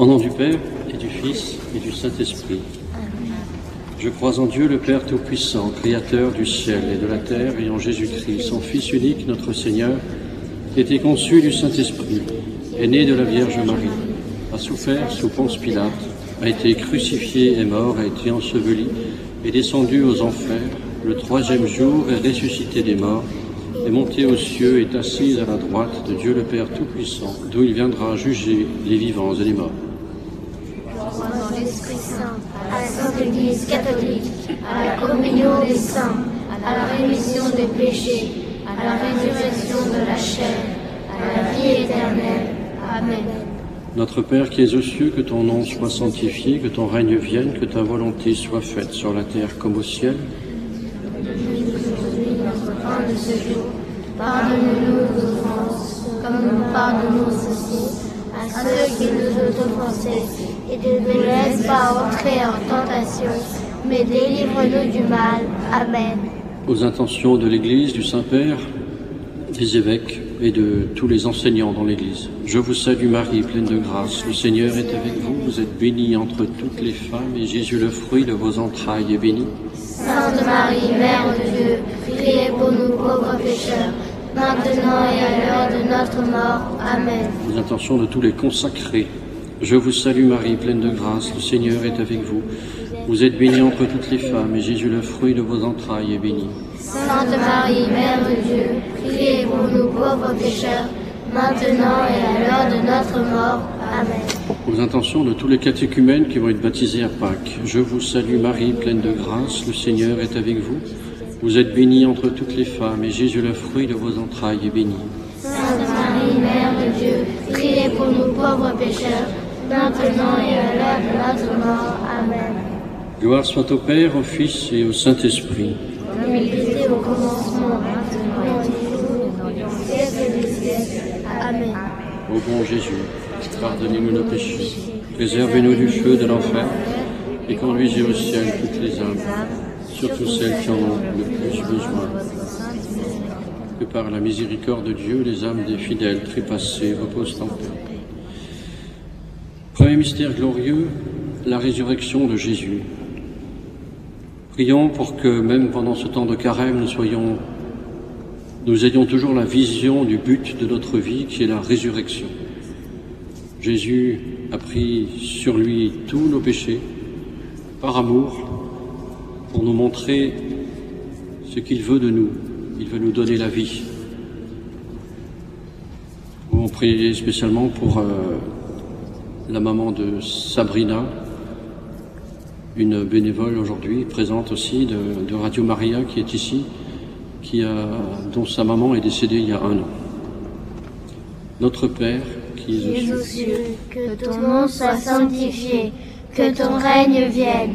Au nom du Père et du Fils et du Saint-Esprit. Je crois en Dieu le Père Tout-Puissant, Créateur du ciel et de la terre, et en Jésus-Christ, son Fils unique, notre Seigneur, qui était conçu du Saint-Esprit, est né de la Vierge Marie, a souffert sous Ponce Pilate, a été crucifié et mort, a été enseveli, est descendu aux enfers, le troisième jour est ressuscité des morts, est monté aux cieux, est assis à la droite de Dieu le Père Tout-Puissant, d'où il viendra juger les vivants et les morts. Dans l'Esprit Saint, à la Sainte Église catholique, à la communion des saints, à la rémission des péchés, à la résurrection de la chair, à la vie éternelle. Amen. Notre Père qui es aux cieux, que ton nom soit sanctifié, que ton règne vienne, que ta volonté soit faite sur la terre comme au ciel. Aujourd'hui, notre pain de ce jour, pardonne-nous nos offenses, comme nous pardonnons aussi à ceux qui nous ont offensés, et ne nous laisse pas entrer en tentation, mais délivre-nous du mal. Amen. Aux intentions de l'Église, du Saint-Père, des évêques et de tous les enseignants dans l'Église. Je vous salue Marie, pleine de grâce. Le Seigneur est avec vous. Vous êtes bénie entre toutes les femmes et Jésus, le fruit de vos entrailles, est béni. Sainte Marie, Mère de Dieu, priez pour nous pauvres pécheurs, maintenant et à l'heure de notre mort. Amen. aux intentions de tous les consacrés. Je vous salue Marie, pleine de grâce, le Seigneur est avec vous. Vous êtes bénie entre toutes les femmes, et Jésus, le fruit de vos entrailles, est béni. Sainte Marie, Mère de Dieu, priez pour nous pauvres pécheurs, maintenant et à l'heure de notre mort. Amen. Aux intentions de tous les catéchumènes qui vont être baptisés à Pâques. Je vous salue Marie, pleine de grâce, le Seigneur est avec vous. Vous êtes bénie entre toutes les femmes, et Jésus, le fruit de vos entrailles, est béni. Sainte Marie, Mère de Dieu, priez pour nous pauvres pécheurs, maintenant et à l'heure de notre mort. Amen. Gloire soit au Père, au Fils et au Saint-Esprit. Comme il était au commencement, maintenant et toujours, siècles des siècles. Amen. Ô bon Jésus, pardonnez-nous nos péchés, préservez-nous du feu de l'enfer, et conduisez au ciel toutes les âmes, surtout celles qui en ont le plus besoin. Que par la miséricorde de Dieu, les âmes des fidèles trépassés reposent en paix. Premier mystère glorieux, la résurrection de Jésus. Prions pour que même pendant ce temps de carême, nous soyons, nous ayons toujours la vision du but de notre vie, qui est la résurrection. Jésus a pris sur lui tous nos péchés par amour pour nous montrer ce qu'il veut de nous. Il veut nous donner la vie. On prier spécialement pour euh, la maman de Sabrina, une bénévole aujourd'hui, présente aussi de, de Radio Maria qui est ici, qui a, dont sa maman est décédée il y a un an. Notre Père qui es aux Dieu cieux, aux cieux, que ton nom soit sanctifié, que ton règne vienne,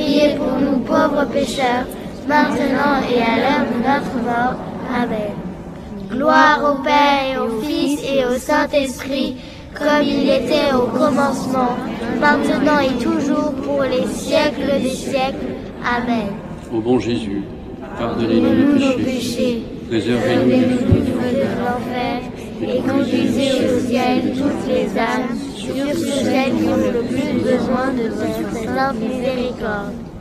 priez pour nous pauvres pécheurs, maintenant et à l'heure de notre mort. Amen. Gloire au Père et au Fils et au Saint-Esprit, comme il était au commencement, maintenant et toujours pour les siècles des siècles. Amen. Ô bon Jésus, pardonnez-nous nos péchés, préservez-nous du feu de l'enfer, et conduisez au ciel toutes les âmes,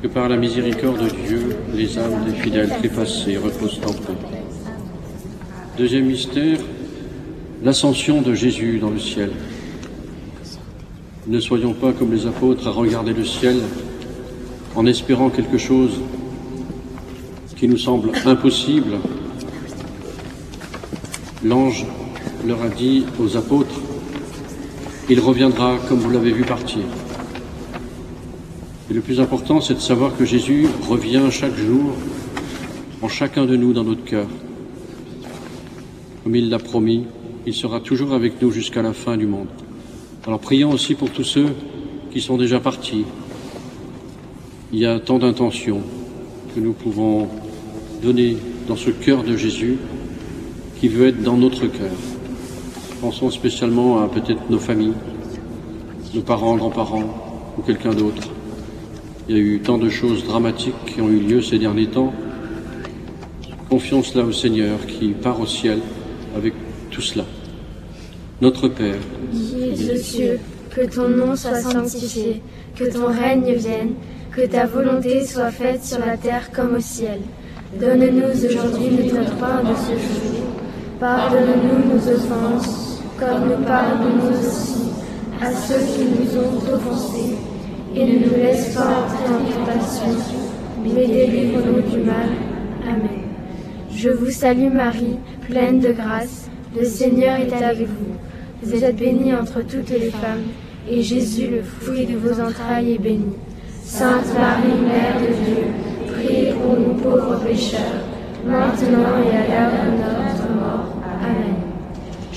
Que par la miséricorde de Dieu, les âmes des fidèles trépassés reposent en paix. Deuxième mystère, l'ascension de Jésus dans le ciel. Ne soyons pas comme les apôtres à regarder le ciel en espérant quelque chose qui nous semble impossible. L'ange leur a dit aux apôtres, il reviendra comme vous l'avez vu partir. Et le plus important, c'est de savoir que Jésus revient chaque jour en chacun de nous dans notre cœur. Comme il l'a promis, il sera toujours avec nous jusqu'à la fin du monde. Alors prions aussi pour tous ceux qui sont déjà partis. Il y a tant d'intentions que nous pouvons donner dans ce cœur de Jésus qui veut être dans notre cœur. Pensons spécialement à peut-être nos familles, nos parents, grands-parents ou quelqu'un d'autre. Il y a eu tant de choses dramatiques qui ont eu lieu ces derniers temps. Confions cela au Seigneur qui part au ciel avec tout cela. Notre Père, es cieux, que ton nom soit sanctifié, que ton règne vienne, que ta volonté soit faite sur la terre comme au ciel. Donne-nous aujourd'hui notre pain de ce jour. Pardonne-nous nos offenses, comme nous pardonnons aussi à ceux qui nous ont offensés. Et ne nous laisse pas entrer en tentation, mais délivre-nous du mal. Amen. Je vous salue Marie, pleine de grâce. Le Seigneur est avec vous. Vous êtes bénie entre toutes les femmes, et Jésus, le fruit de vos entrailles, est béni. Sainte Marie, Mère de Dieu, priez pour nous pauvres pécheurs, maintenant et à l'heure de notre mort.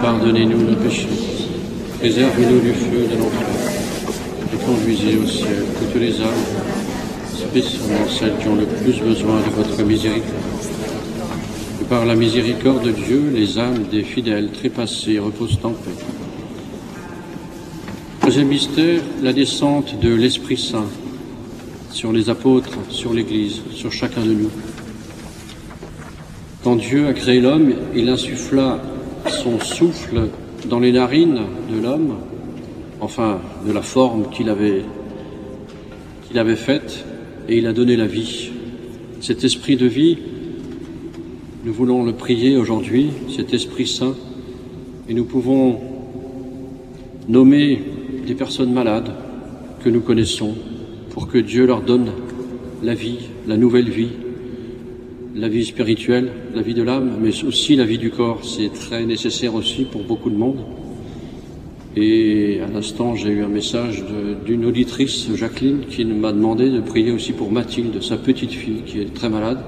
pardonnez-nous nos péchés, préservez-nous du feu de l'enfer, et conduisez au ciel toutes les âmes, spécialement celles qui ont le plus besoin de votre miséricorde. Que par la miséricorde de Dieu, les âmes des fidèles trépassés reposent en paix. Troisième mystère, la descente de l'Esprit Saint sur les apôtres, sur l'Église, sur chacun de nous. Quand Dieu a créé l'homme, il insuffla son souffle dans les narines de l'homme, enfin de la forme qu'il avait, faite, et il a donné la vie. Cet esprit de vie, nous voulons le prier aujourd'hui, cet Esprit Saint, et nous pouvons nommer des personnes malades que nous connaissons pour que Dieu leur donne la vie, la nouvelle vie, la vie spirituelle, la vie de l'âme, mais aussi la vie du corps. C'est très nécessaire aussi pour beaucoup de monde. Et à l'instant, j'ai eu un message d'une auditrice, Jacqueline, qui m'a demandé de prier aussi pour Mathilde, sa petite fille, qui est très malade.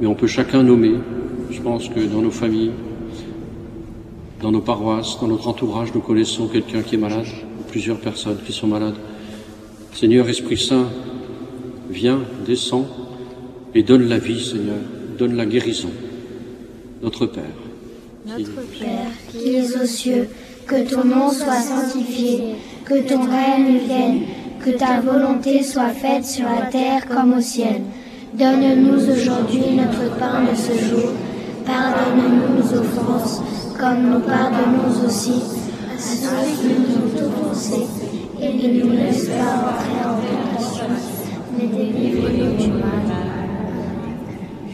Mais on peut chacun nommer. Je pense que dans nos familles, dans nos paroisses, dans notre entourage, nous connaissons quelqu'un qui est malade, plusieurs personnes qui sont malades. Seigneur Esprit Saint, viens, descends et donne la vie, Seigneur, donne la guérison. Notre Père. Notre Père, qui es aux cieux, que ton nom soit sanctifié, que ton règne vienne, que ta volonté soit faite sur la terre comme au ciel. Donne-nous aujourd'hui notre pain de ce jour. Pardonne-nous nos offenses, comme nous pardonnons aussi à ceux qui nous ont offensés. Et ne nous laisse pas entrer en tentation, mais délivre-nous du mal.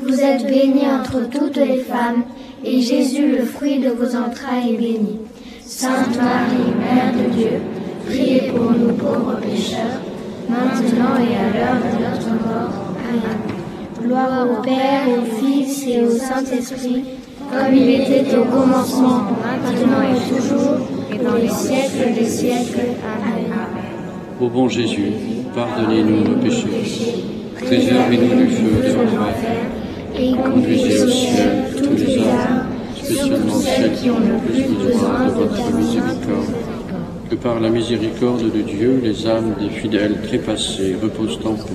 Vous êtes bénie entre toutes les femmes, et Jésus, le fruit de vos entrailles, est béni. Sainte Marie, Mère de Dieu, priez pour nous pauvres pécheurs, maintenant et à l'heure de notre mort. Amen. Gloire au Père, au Fils et au Saint-Esprit, comme il était au commencement, maintenant et toujours, et dans les siècles des siècles. Amen. Ô bon Jésus, pardonnez-nous nos péchés, préservez-nous du feu de l'enfer, conduisez au ciel tous les âmes, spécialement celles qui ont le plus besoin de votre miséricorde. Que par la miséricorde de Dieu, les âmes des fidèles trépassés reposent en paix.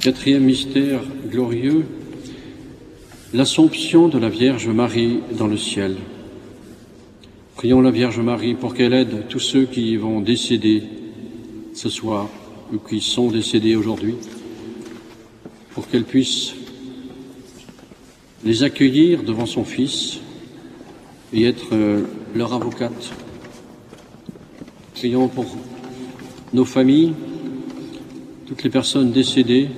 Quatrième mystère glorieux, l'Assomption de la Vierge Marie dans le ciel. Prions la Vierge Marie pour qu'elle aide tous ceux qui vont décéder ce soir ou qui sont décédés aujourd'hui, pour qu'elle puisse les accueillir devant son Fils et être euh, leur avocate. Prions pour nos familles, toutes les personnes décédées,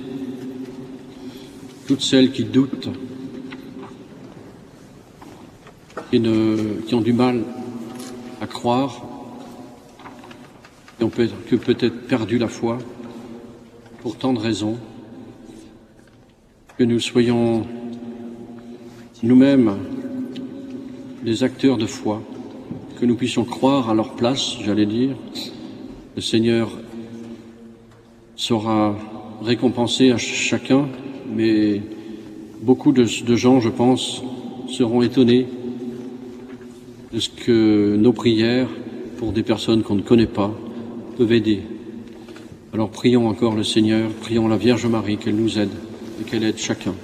toutes celles qui doutent, qui, ont du mal à croire, qui ont peut-être perdu la foi pour tant de raisons, que nous soyons nous-mêmes des acteurs de foi, que nous puissions croire à leur place, j'allais dire. Le Seigneur saura récompenser à ch- chacun, mais beaucoup de, de gens, je pense, seront étonnés de ce que nos prières pour des personnes qu'on ne connaît pas peuvent aider. Alors prions encore le Seigneur, prions la Vierge Marie qu'elle nous aide et qu'elle aide chacun.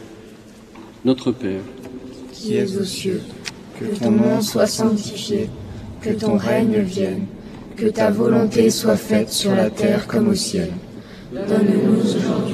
Notre Père, qui es aux cieux, que ton nom soit sanctifié, que ton règne vienne, que ta volonté soit faite sur la terre comme au ciel. Donne-nous aujourd'hui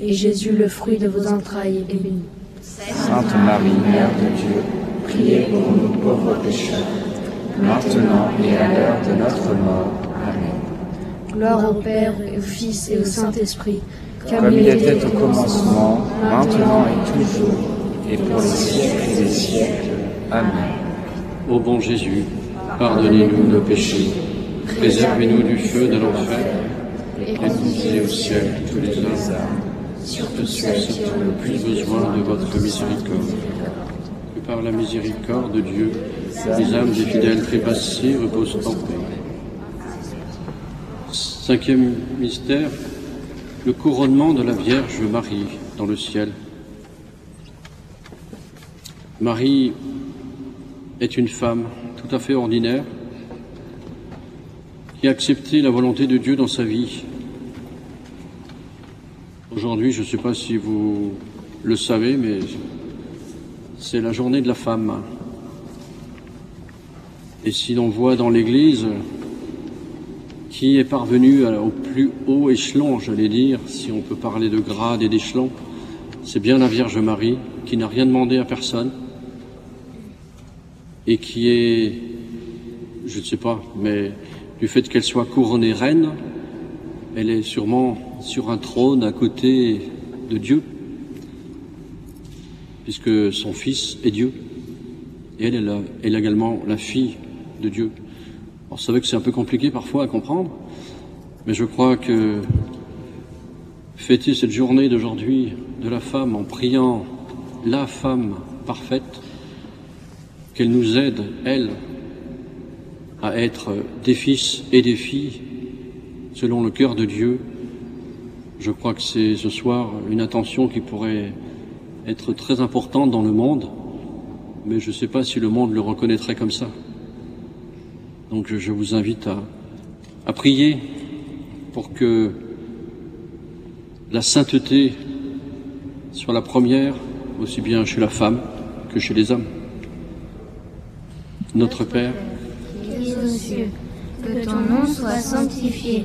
et Jésus, le fruit de vos entrailles, est béni. Sainte Marie, Mère de Dieu, priez pour nous pauvres pécheurs, maintenant et à l'heure de notre mort. Amen. Gloire au Père, et au Fils et au Saint-Esprit, Comme il était au commencement, maintenant et toujours, et pour les siècles des siècles. Amen. Ô bon Jésus, pardonnez-nous nos péchés, préservez-nous du feu de l'enfer, et conduisez au ciel tous les âmes, surtout celles qui ont le plus besoin de votre miséricorde. Que par la miséricorde de Dieu, les âmes des fidèles trépassés reposent en paix. Cinquième mystère, le couronnement de la Vierge Marie dans le ciel. Marie est une femme tout à fait ordinaire qui a accepté la volonté de Dieu dans sa vie. Aujourd'hui, je ne sais pas si vous le savez, mais c'est la journée de la femme. Et si l'on voit dans l'Église qui est parvenu au plus haut échelon, j'allais dire, si on peut parler de grade et d'échelon, c'est bien la Vierge Marie qui n'a rien demandé à personne et qui est, je ne sais pas, mais du fait qu'elle soit couronnée reine, elle est sûrement sur un trône à côté de Dieu, puisque son fils est Dieu, et elle est, également la fille de Dieu. Alors, c'est vrai que c'est un peu compliqué parfois à comprendre, mais je crois que fêter cette journée d'aujourd'hui de la femme en priant la femme parfaite, qu'elle nous aide, elle, à être des fils et des filles selon le cœur de Dieu, je crois que c'est ce soir une attention qui pourrait être très importante dans le monde, mais je ne sais pas si le monde le reconnaîtrait comme ça. Donc je vous invite à, prier pour que la sainteté soit la première, aussi bien chez la femme que chez les hommes. Notre Père, que ton nom soit sanctifié,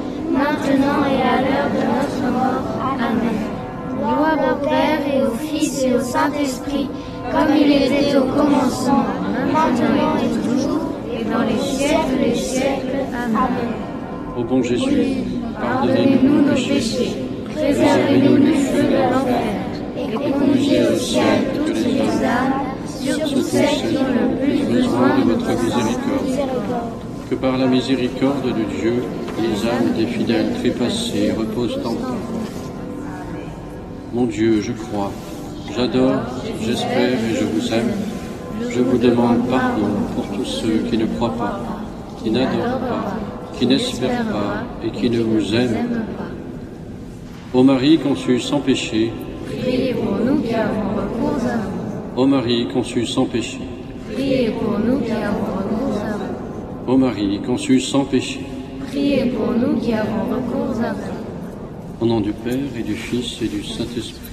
maintenant et à l'heure de notre mort. Amen. Gloire au Père et au Fils et au Saint-Esprit, comme il était au commencement, maintenant et toujours, et dans les siècles des siècles. Amen. Ô bon Jésus, Pardonnez-nous nos péchés, préservez-nous du feu de l'enfer, et conduisez au ciel toutes les âmes, surtout celles qui ont le plus besoin de votre miséricorde. que par la miséricorde de Dieu, les âmes des fidèles trépassés reposent en paix. Mon Dieu, je crois, j'adore, j'espère et je vous aime. Je vous demande pardon pour tous ceux qui ne croient pas, qui n'adorent pas, qui n'espèrent pas et qui ne vous aiment pas. Ô Marie conçue sans péché, Priez pour nous qui avons recours à vous. ô Marie conçue sans péché, Priez pour nous qui avons recours à vous. ô Marie conçue sans péché, Priez pour nous qui avons recours à vous. au nom du Père et du Fils et du Saint-Esprit.